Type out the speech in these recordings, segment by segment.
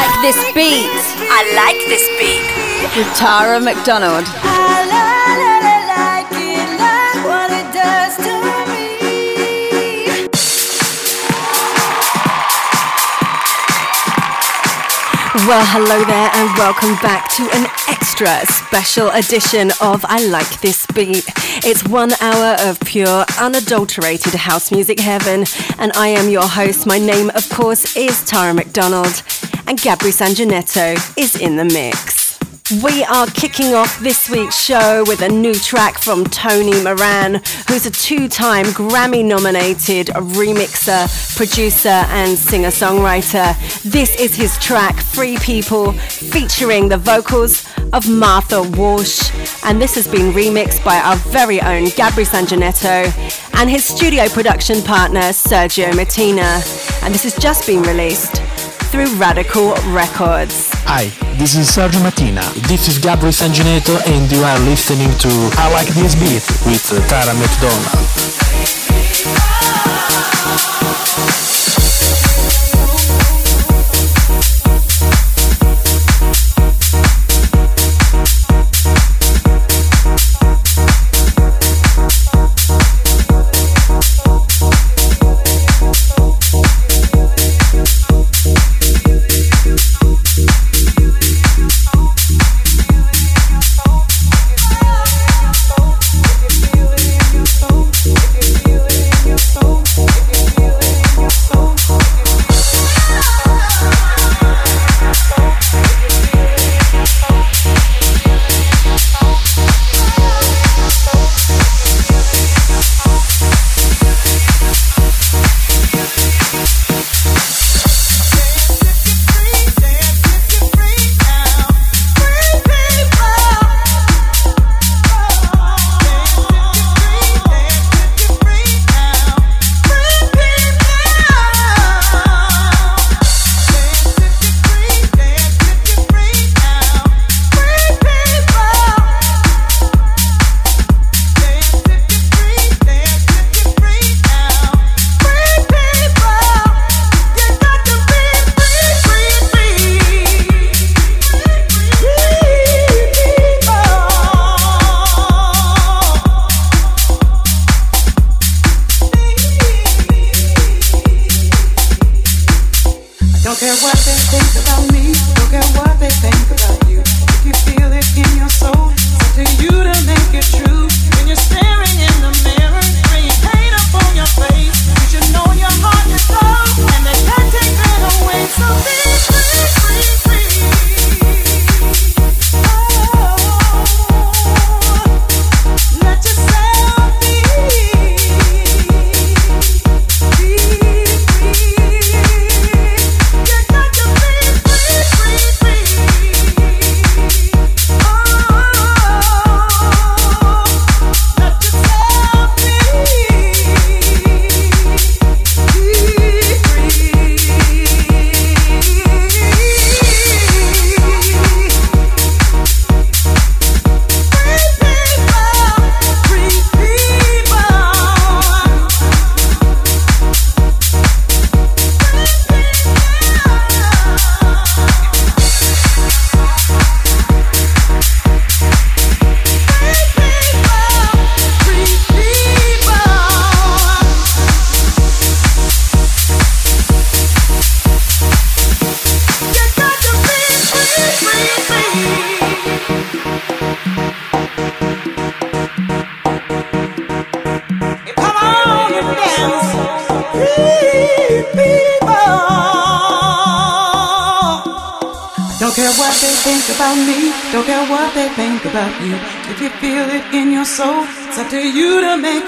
like this beat. I like this beat. With Tara McDonald. Well, hello there, and welcome back to an extra special edition of I Like This Beat. It's one hour of pure, unadulterated house music heaven, and I am your host. My name, of course, is Tara McDonald, and Gabri Sanjanetto is in the mix. We are kicking off this week's show with a new track from Tony Moran, who's a two time Grammy nominated remixer, producer, and singer songwriter. This is his track, Free People, featuring the vocals of Martha Wash. And this has been remixed by our very own Gabri Sanjanetto and his studio production partner, Sergio Martina. And this has just been released through Radical Records. Hi, this is Sergio Martina. This is Gabri Sanjanetto and you are listening to I Like This Beat with Tara McDonald.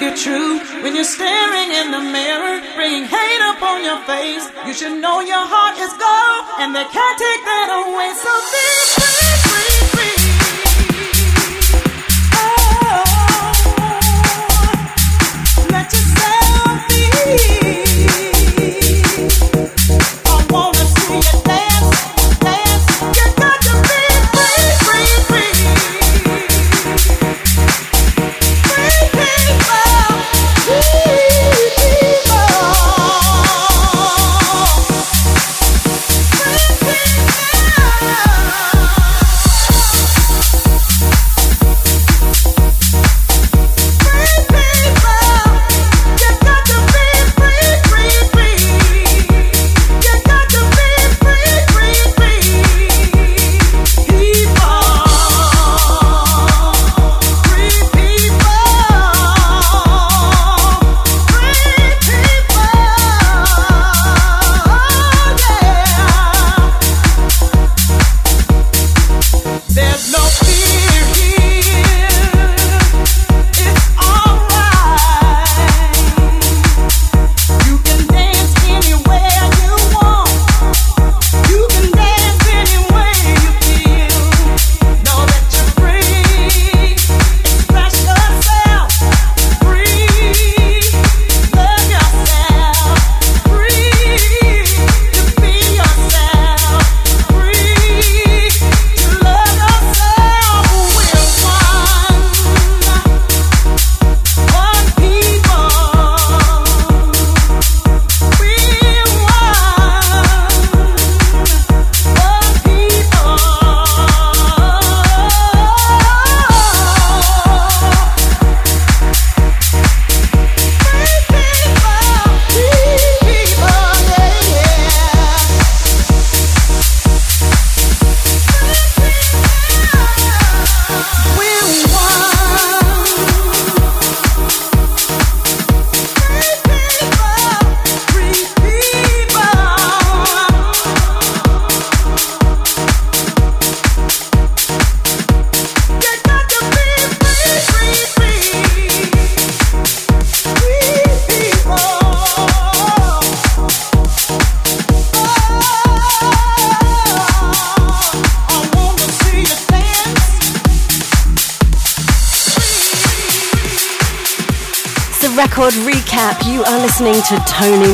it true when you're staring in the mirror, bringing hate up on your face. You should know your heart is gold, and they can't take that away. So think.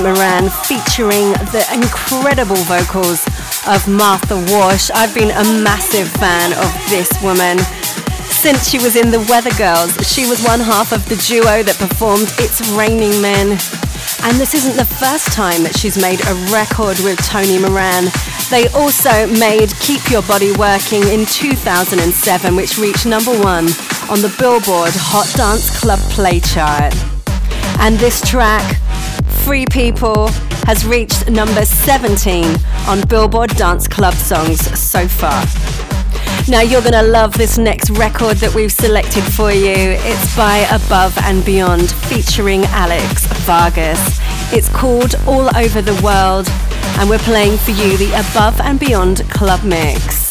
Moran featuring the incredible vocals of Martha Wash. I've been a massive fan of this woman since she was in the Weather Girls. She was one half of the duo that performed It's Raining Men. And this isn't the first time that she's made a record with Tony Moran. They also made Keep Your Body Working in 2007, which reached number one on the Billboard Hot Dance Club Play chart. And this track, Free People, has reached number 17 on Billboard Dance Club Songs so far. Now you're going to love this next record that we've selected for you. It's by Above and Beyond featuring Alex Vargas. It's called All Over the World and we're playing for you the Above and Beyond Club Mix.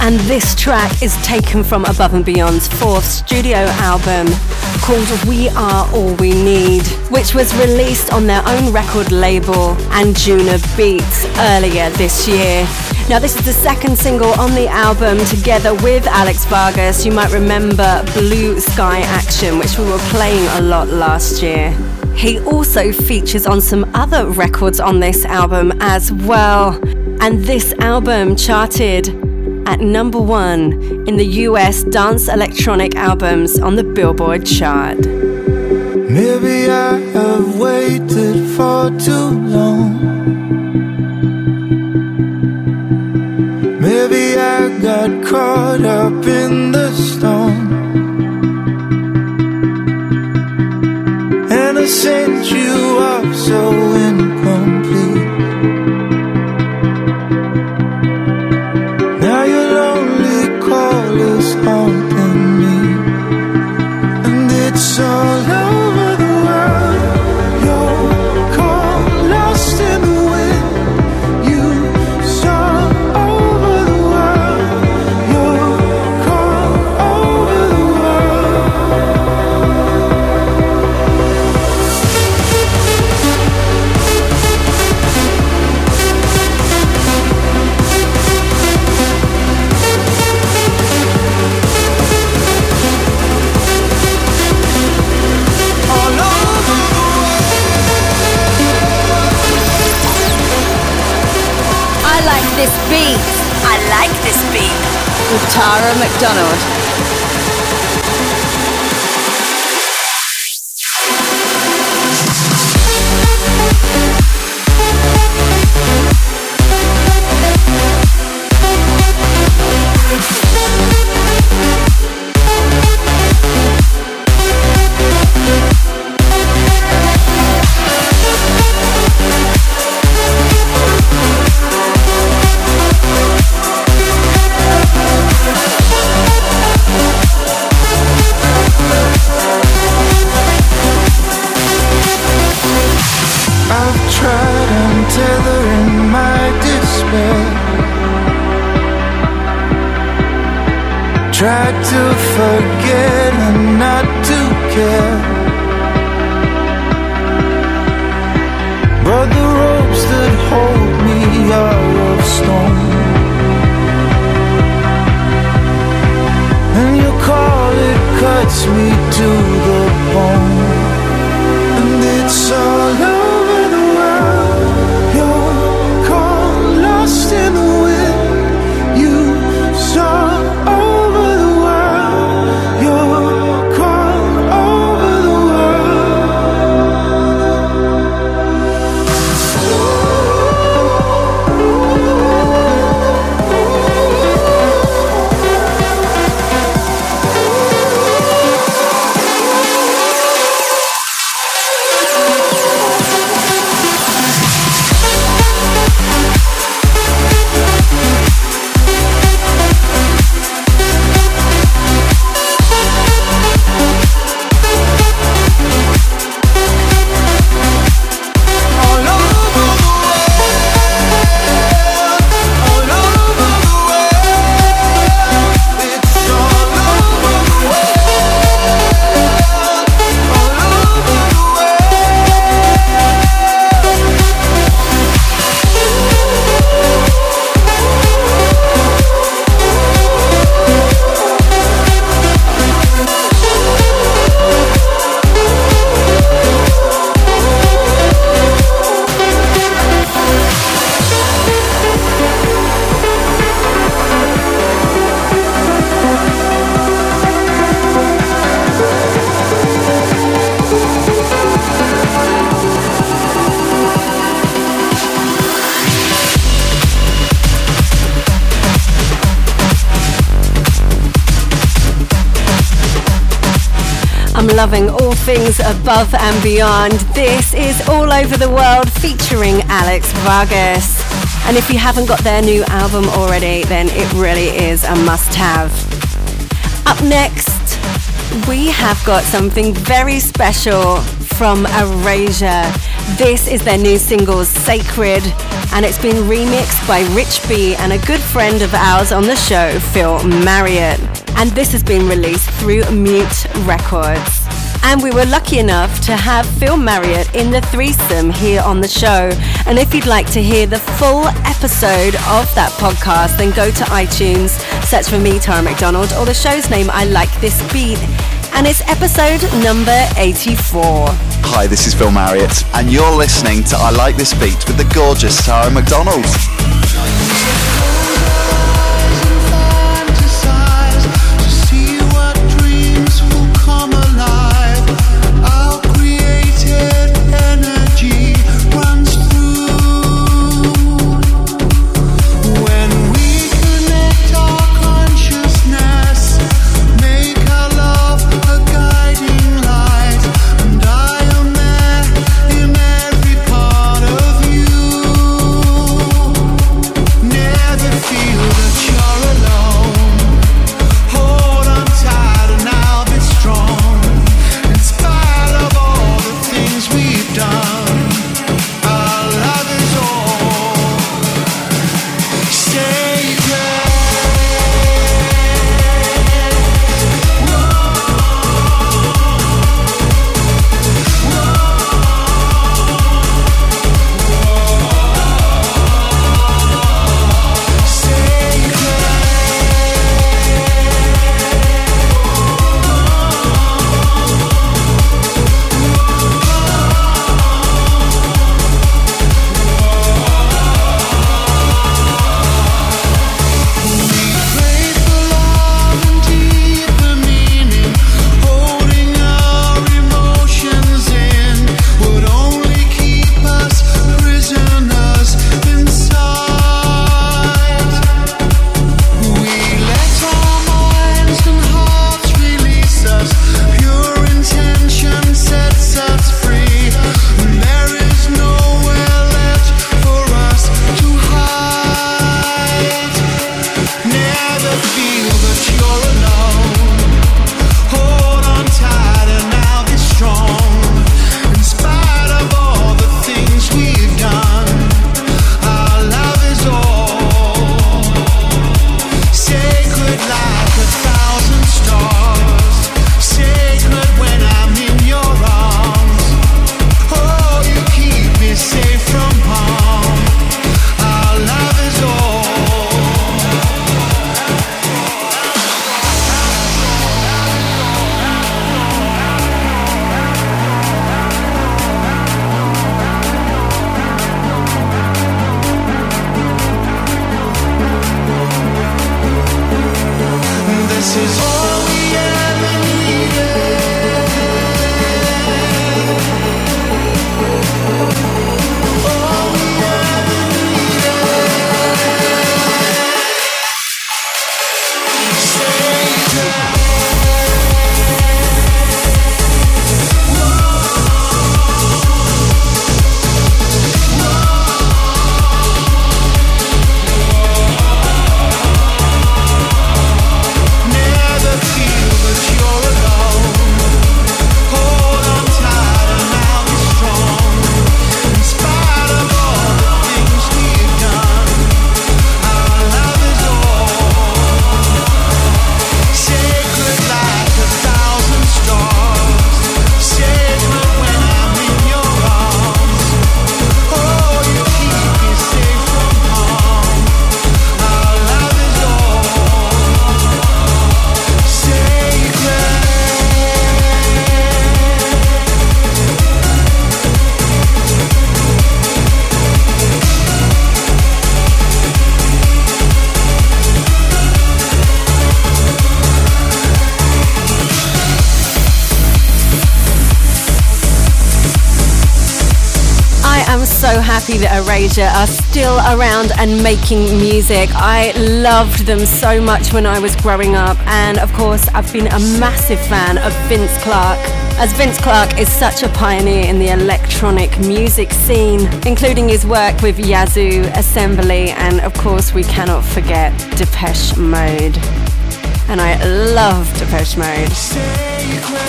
And this track is taken from Above and Beyond's fourth studio album called We Are All We Need, which was released on their own record label Anjuna Beats earlier this year. Now, this is the second single on the album together with Alex Vargas. You might remember Blue Sky Action, which we were playing a lot last year. He also features on some other records on this album as well. And this album charted at number one in the US dance electronic albums on the Billboard chart. Maybe I have waited for too long. Maybe I got caught up in the storm. And I sent you off so incomplete. Loving all things above and beyond. This is All Over the World featuring Alex Vargas. And if you haven't got their new album already, then it really is a must have. Up next, we have got something very special from Erasure. This is their new single, Sacred, and it's been remixed by Rich B and a good friend of ours on the show, Phil Marriott. And this has been released through Mute Records. And we were lucky enough to have Phil Marriott in the threesome here on the show. And if you'd like to hear the full episode of that podcast, then go to iTunes, search for me, Tara McDonald, or the show's name, I Like This Beat. And it's episode number 84. Hi, this is Phil Marriott, and you're listening to I Like This Beat with the gorgeous Tara McDonald. That Erasure are still around and making music. I loved them so much when I was growing up, and of course, I've been a massive fan of Vince Clarke. As Vince Clarke is such a pioneer in the electronic music scene, including his work with Yazoo, Assembly, and of course, we cannot forget Depeche Mode. And I love Depeche Mode.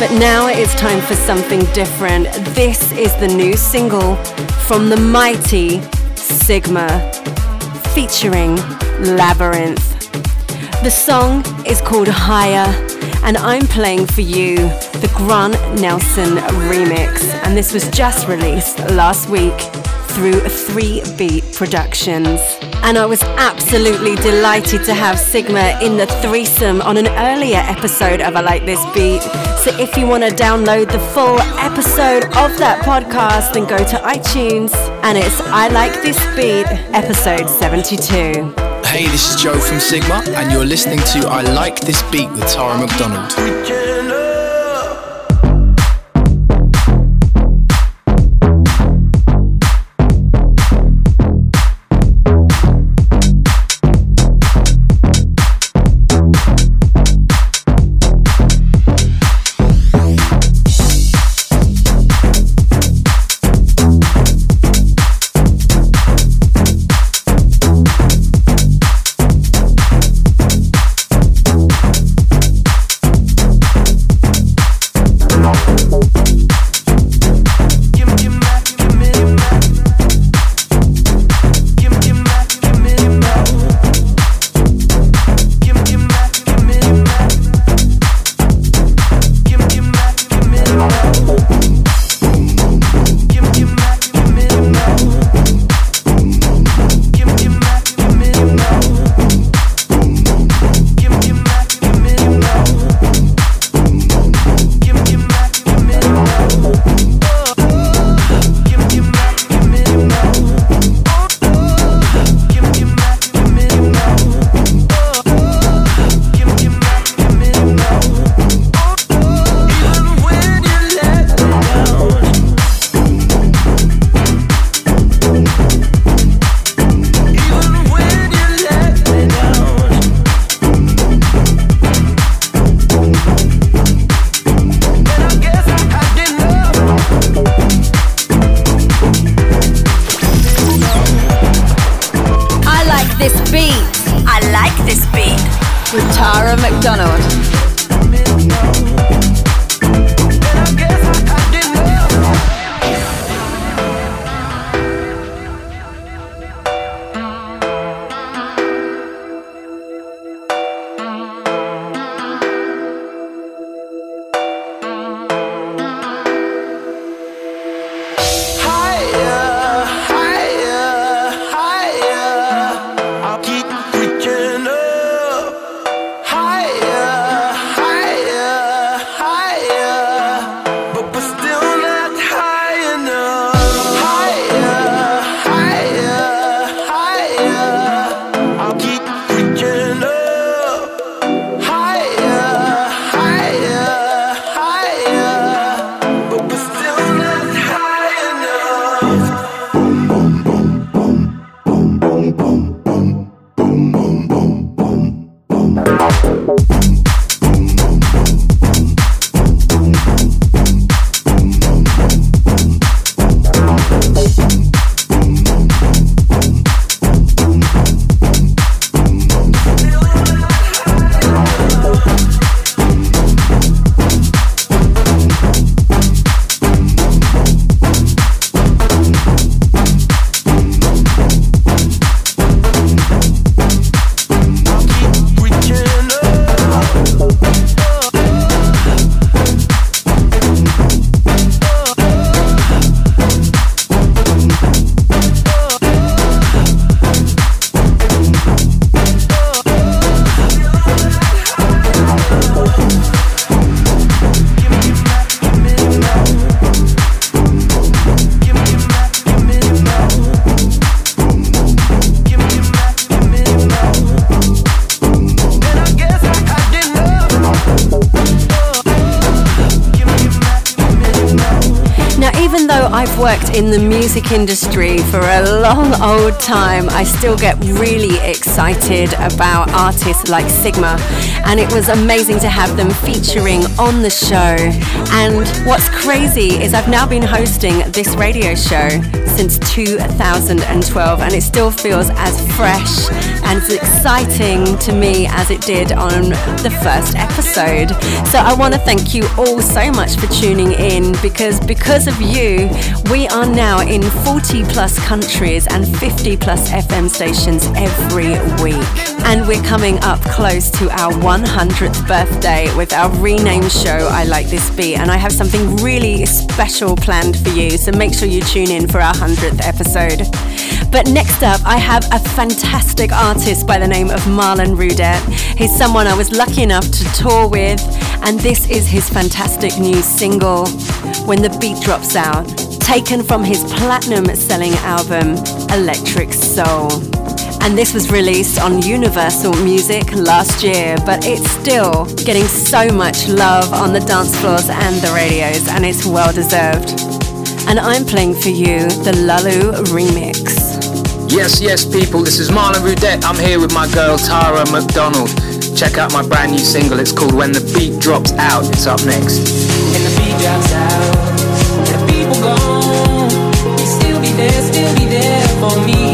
But now it's time for something different. This is the new single from the mighty Sigma featuring Labrinth. The song is called Higher, and I'm playing for you the Grant Nelson remix. And this was just released last week through 3 Beat Productions. And I was absolutely delighted to have Sigma in the threesome on an earlier episode of I Like This Beat. So if you want to download the full episode of that podcast, then go to iTunes and it's I Like This Beat, episode 72. Hey, this is Joe from Sigma, and you're listening to I Like This Beat with Tara McDonald. I've worked in the music industry for a long old time, I still get really excited about artists like Sigma, and it was amazing to have them featuring on the show. And what's crazy is I've now been hosting this radio show since 2012, and it still feels as fresh and exciting to me as it did on the first episode. So I want to thank you all so much for tuning in because because of you, we are now in 40 plus countries and 50 plus FM stations every week. And we're coming up close to our 100th birthday with our renamed show, I Like This Beat. And I have something really special planned for you. So make sure you tune in for our 100th episode. But next up, I have a fantastic artist by the name of Marlon Roudette. He's someone I was lucky enough to tour with, and this is his fantastic new single, When the Beat Drops Out, taken from his platinum selling album, Electric Soul. And this was released on Universal Music last year, but it's still getting so much love on the dance floors and the radios, and it's well deserved. And I'm playing for you the Lulu remix. Yes, yes, people, this is Marlon Roudette. I'm here with my girl Tara McDonald. Check out my brand new single. It's called When the Beat Drops Out. It's up next. When the beat drops out, the people gone, still be there, still be there for me,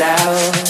out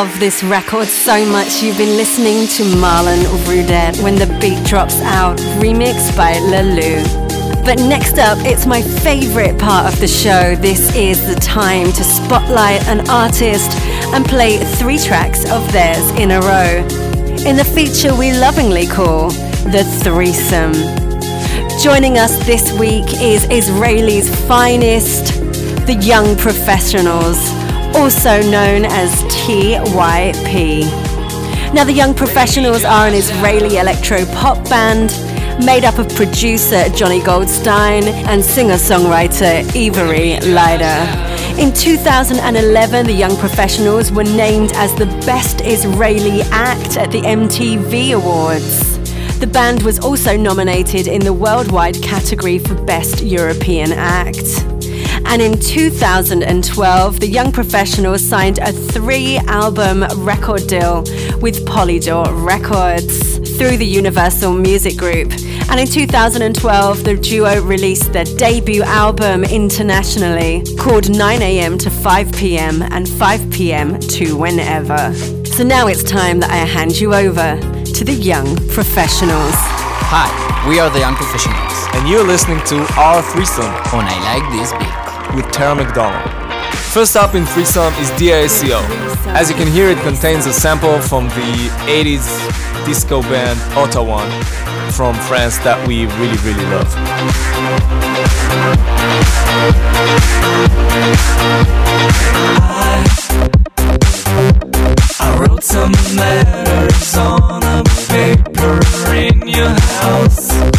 love this record so much. You've been listening to Marlon Roudette when the beat drops out, remixed by Lalou. But next up, it's my favorite part of the show. This is the time to spotlight an artist and play three tracks of theirs in a row. In the feature we lovingly call the threesome. Joining us this week is Israeli's finest, the Young Professionals, also known as TYP. Now, the Young Professionals are an Israeli electro pop band made up of producer Johnny Goldstein and singer songwriter Ivri Lider. In 2011, the Young Professionals were named as the Best Israeli Act at the MTV Awards. The band was also nominated in the worldwide category for Best European Act. And in 2012, the Young Professionals signed a three album record deal with Polydor Records through the Universal Music Group. And in 2012, the duo released their debut album internationally called 9am to 5pm and 5pm to whenever. So now it's time that I hand you over to the Young Professionals. Hi, we are the Young Professionals. And you're listening to our threesome on oh, I Like This Beat with Tara McDonald. First up in threesome is DISCO. As you can hear, it contains a sample from the 80s disco band Ottawan from France that we really, really love. I wrote some letters on a paper in your house.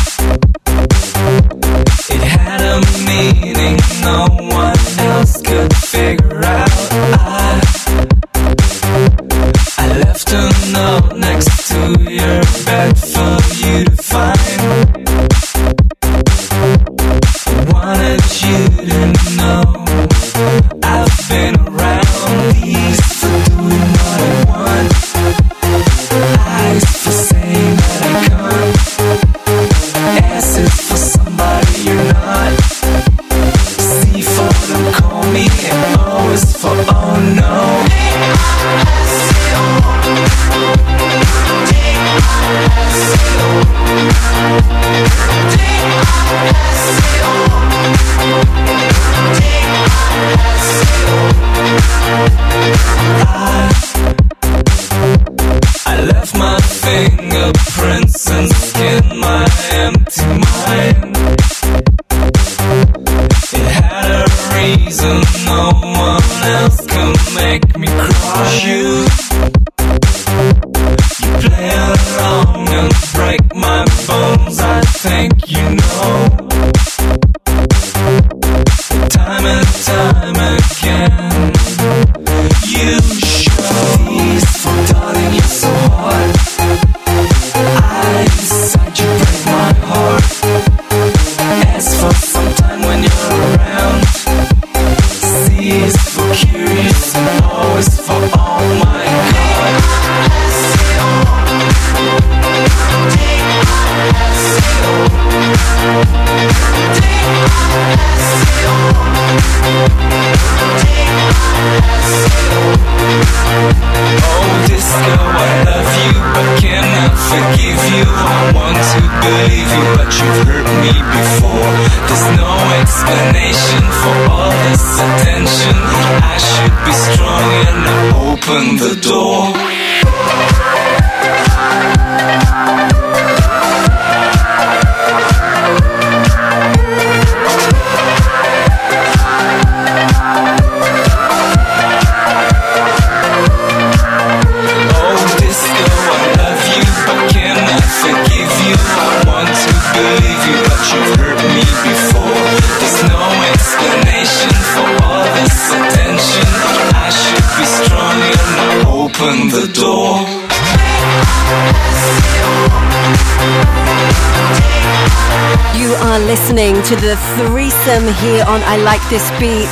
This Beat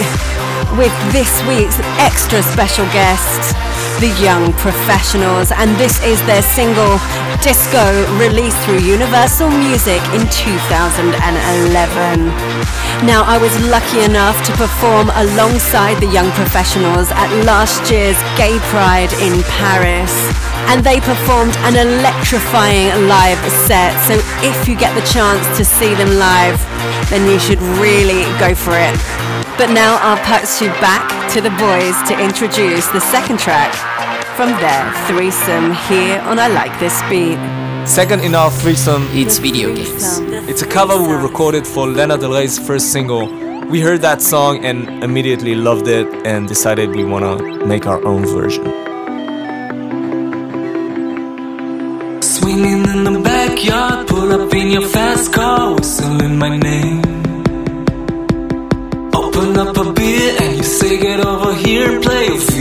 with this week's extra special guest, the Young Professionals, and this is their single Disco released through Universal Music in 2011. Now, I was lucky enough to perform alongside the Young Professionals at last year's Gay Pride in Paris. And they performed an electrifying live set, so if you get the chance to see them live, then you should really go for it. But now I'll pass you back to the boys to introduce the second track from their threesome here on I Like This Beat. Second in our threesome, It's video games. it's a cover we recorded for Lana Del Rey's first single. We heard that song and immediately loved it and decided we wanna make our own version. Swinging in the backyard, pull up in your fast car, here, play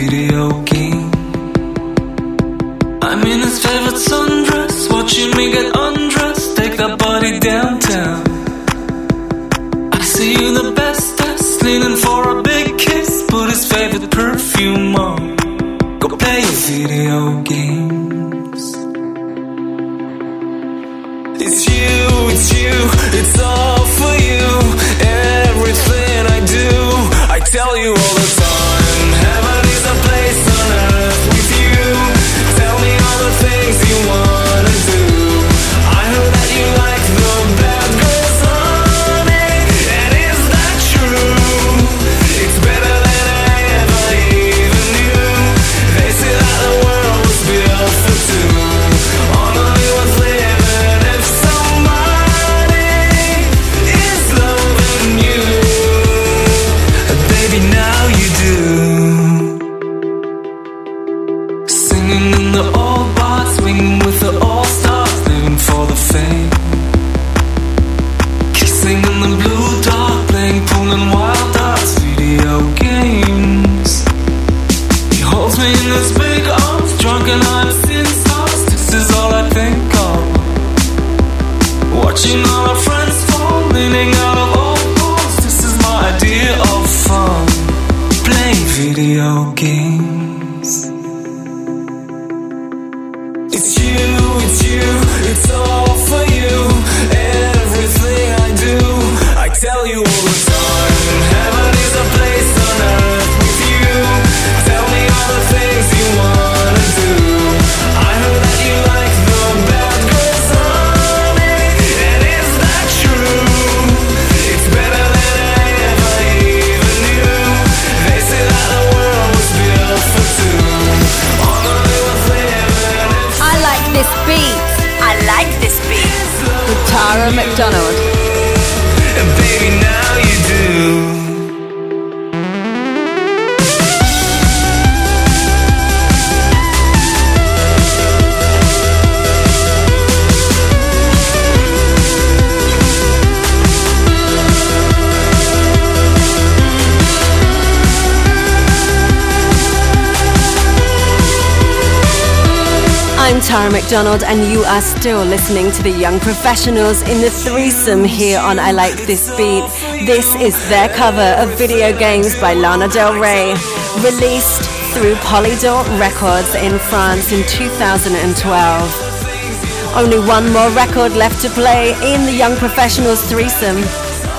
McDonald, and you are still listening to the Young Professionals in the threesome here on I Like This Beat. This is their cover of video games by Lana Del Rey, released through Polydor Records in France in 2012. Only one more record left to play in the Young Professionals threesome.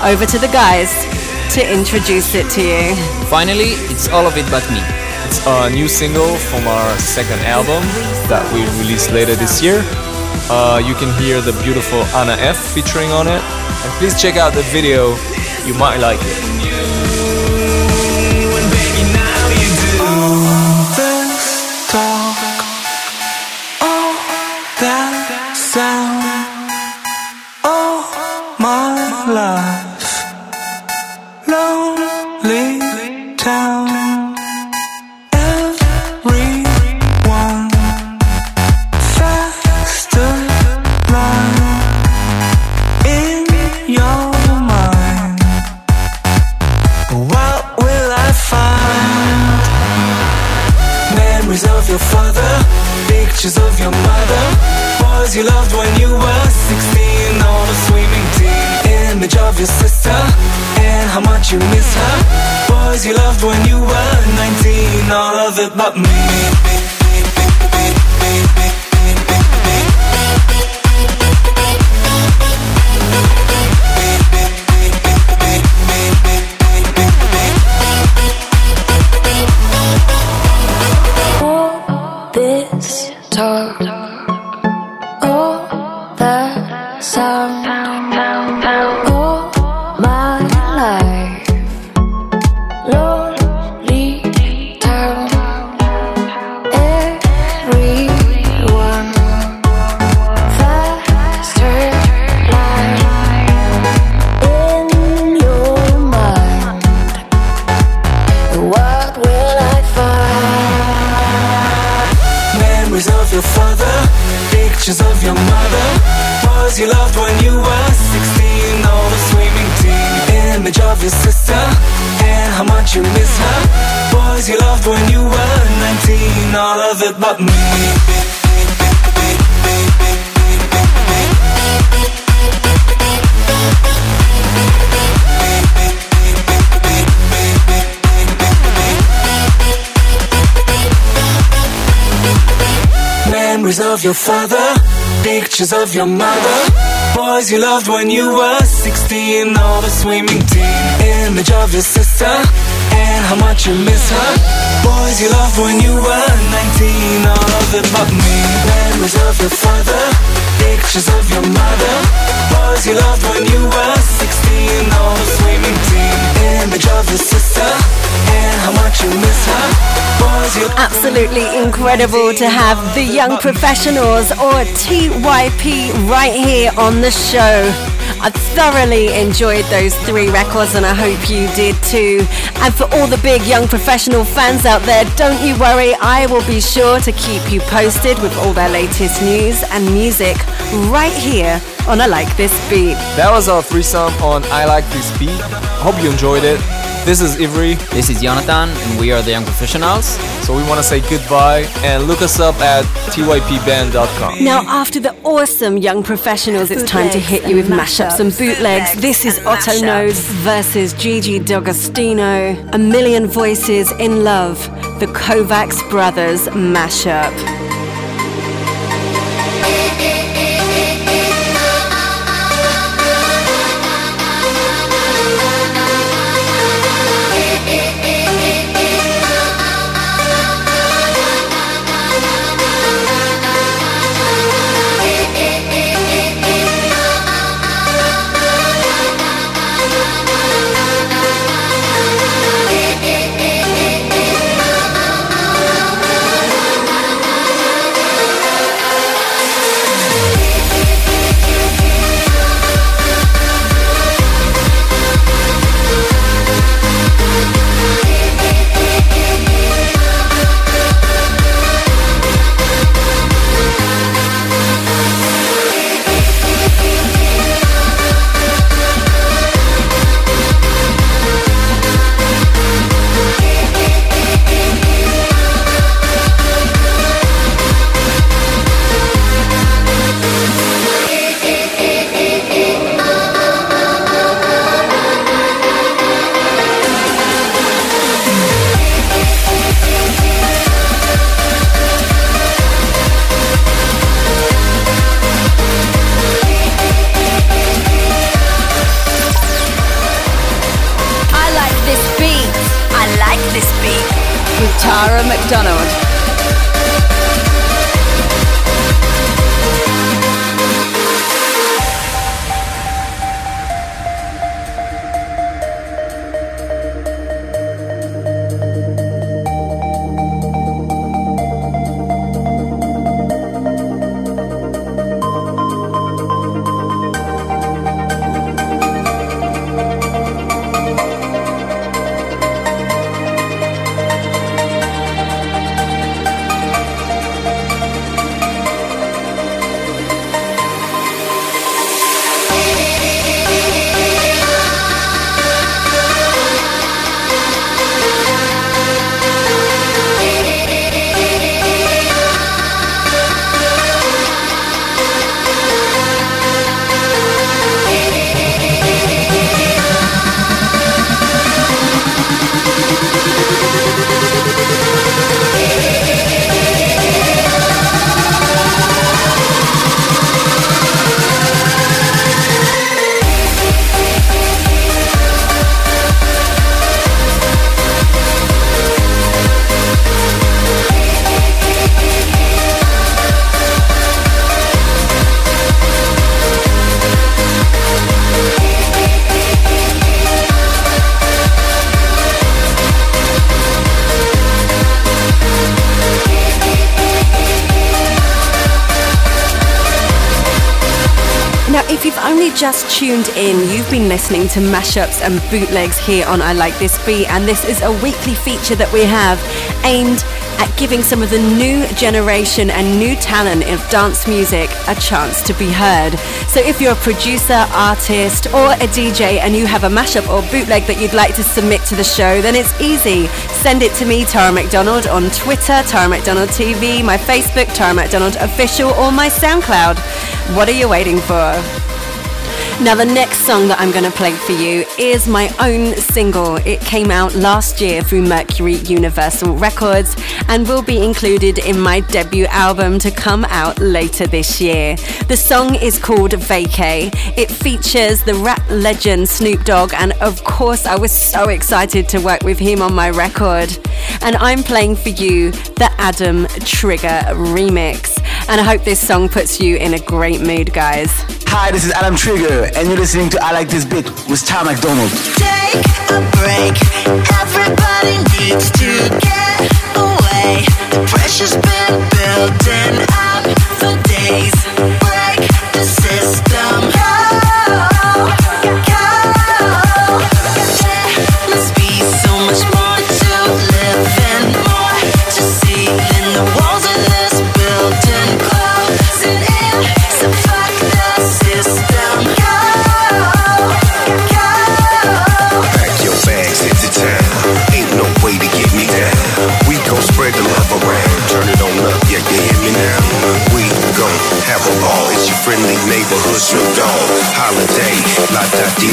Over to the guys to introduce it to you. Finally, it's all of it but me. It's a new single from our second album that we release later this year. Uh, you can hear the beautiful Anna F featuring on it. And please check out the video, you might like it. Me. Of your mother. Boys you loved when you were 16, all the swimming team. Image of your sister, and how much you miss her. Boys you loved when you were 19, all of it but me. Memories of your father, pictures of your mother. Boys you loved when you were 16, all the swimming team. Image of your sister, and how much you miss her. Boys you Absolutely incredible to have the Young Professionals or TYP right here on the show. I thoroughly enjoyed those three records and I hope you did too. And for all the big Young Professional fans out there, don't you worry, I will be sure to keep you posted with all their latest news and music right here on I Like This Beat. That was our threesome on I Like This Beat. Hope you enjoyed it. This is Ivri. This is Jonathan, and we are the Young Professionals. So we want to say goodbye and look us up at typband.com. Now, after the awesome young professionals, it's time to hit you with mashups and bootlegs. This is Otto Knows versus Gigi D'Agostino. A Million Voices in Love, the Kovacs Brothers mashup. Just tuned in, you've been listening to mashups and bootlegs here on I Like This Beat, and this is a weekly feature that we have aimed at giving some of the new generation and new talent of dance music a chance to be heard. So if you're a producer, artist, or a DJ and you have a mashup or bootleg that you'd like to submit to the show, then it's easy. Send it to me, Tara McDonald, on Twitter, Tara McDonald TV, my Facebook, Tara McDonald Official, or my SoundCloud. What are you waiting for? Now, the next song that I'm going to play for you is my own single. It came out last year through Mercury Universal Records and will be included in my debut album to come out later this year. The song is called Vacay. It features the rap legend Snoop Dogg, and of course, I was so excited to work with him on my record. And I'm playing for you the Adam Trigger remix. And I hope this song puts you in a great mood, guys. Hi, this is Adam Trigger, and you're listening to I Like This Beat with Tara McDonald. Take a break. Everybody needs to get away. The pressure's been building up for days. Break the system.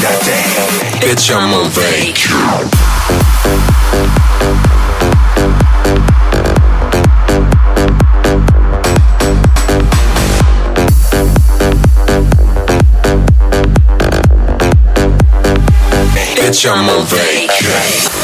La da di da day. Bitch, I'm on vacation. Bitch, I'm on vacation.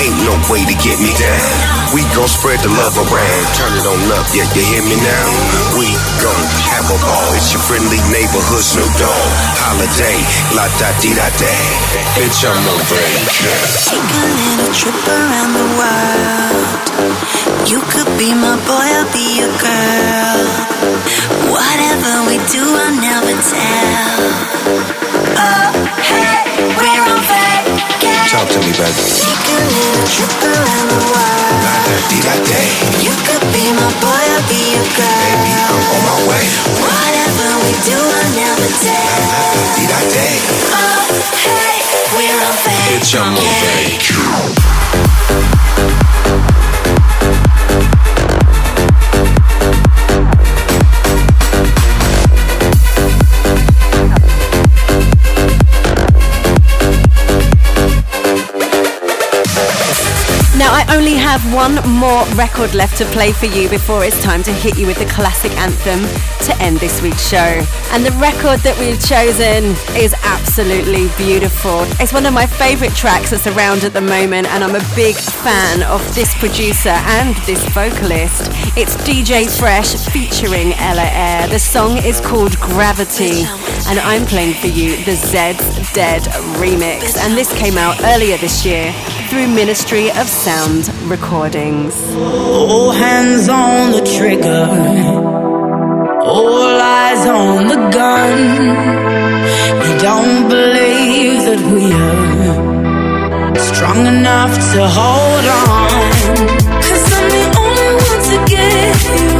Ain't no way to get me down. We gon' spread the love around. Turn it on up, yeah, you hear me now? We gon' have a ball. It's your friendly neighborhood Snoop Dogg. Holiday, la da di da day. Bitch, I'm on vacation. Take a little trip around the world. You could be my boy, I'll be your girl. Whatever we do, I'll never tell. Oh, hey, we're on vacation. Talk to me, baby. Take a little trip around the world. La da di da day. You could be my boy, I'll be that day. Oh, hey, we're on fire. It's your girl. Only have one more record left to play for you before it's time to hit you with the classic anthem to end this week's show. And the record that we've chosen is absolutely beautiful. It's one of my favourite tracks that's around at the moment, and I'm a big fan of this producer and this vocalist. It's DJ Fresh featuring Ella Eyre. The song is called Gravity, and I'm playing for you the Zeds Dead remix. And this came out earlier this year through Ministry of Sound Recordings. All hands on the trigger, all eyes on the gun. You don't believe that we are strong enough to hold on. Cause I'm the only one to get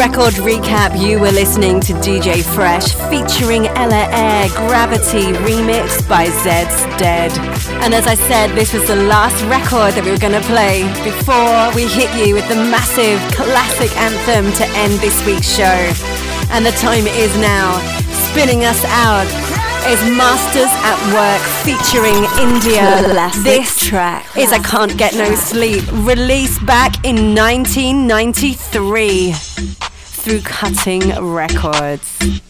record recap. You were listening to DJ Fresh featuring Ella Eyre Gravity remix by Zeds Dead. And as I said, this was the last record that we were going to play before we hit you with the massive classic anthem to end this week's show. And the time is now. Spinning us out is Masters at Work featuring India. Classic this track. is I Can't Get No Sleep, released back in 1993 through Cutting Records.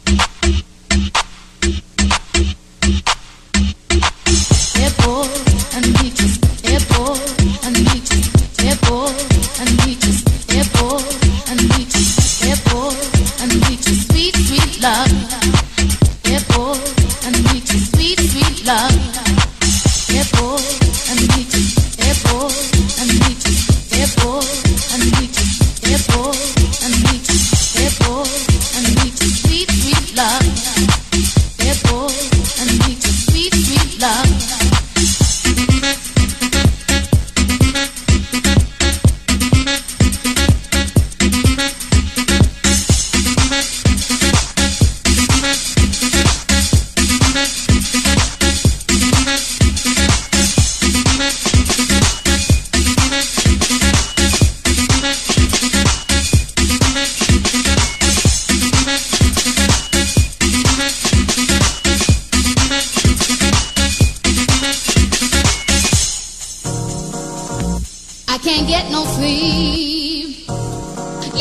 Get no sleep.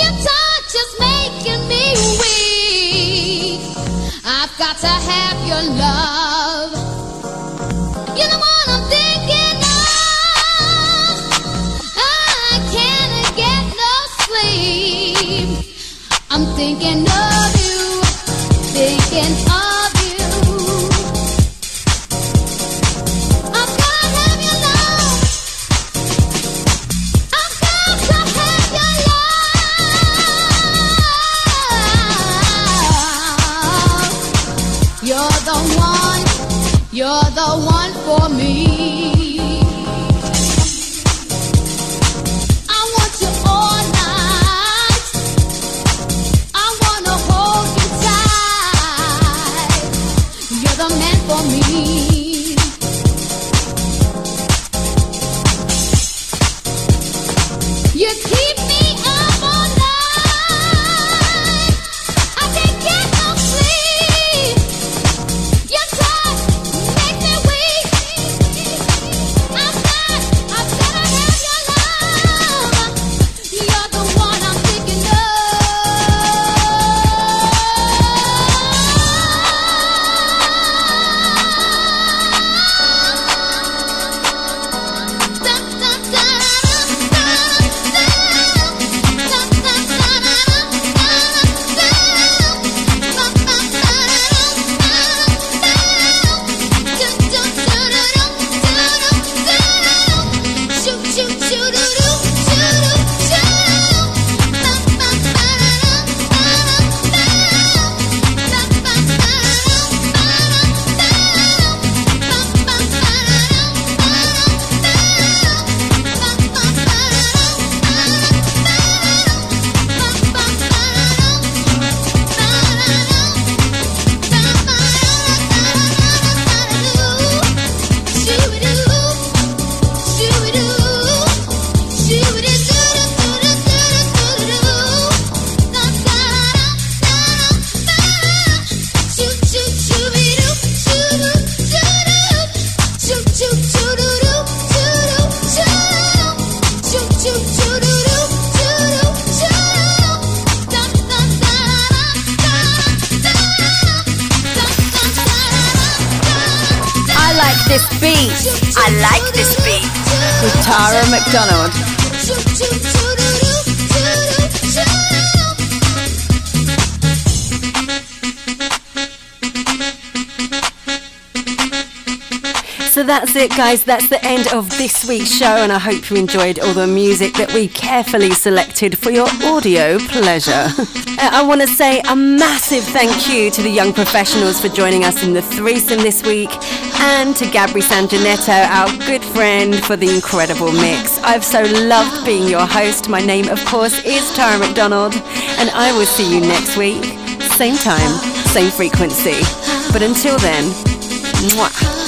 Your touch is making me weak. I've got to have your love. You're the one I'm thinking of. I can't get no sleep. I'm thinking it, guys. That's the end of this week's show, and I hope you enjoyed all the music that we carefully selected for your audio pleasure. Uh, I want to say a massive thank you to the young professionals for joining us in the threesome this week, and to Gabri Sanjanetto, our good friend, for the incredible mix. I've so loved being your host. My name, of course, is Tara McDonald, and I will see you next week, same time, same frequency. But until then, mwah.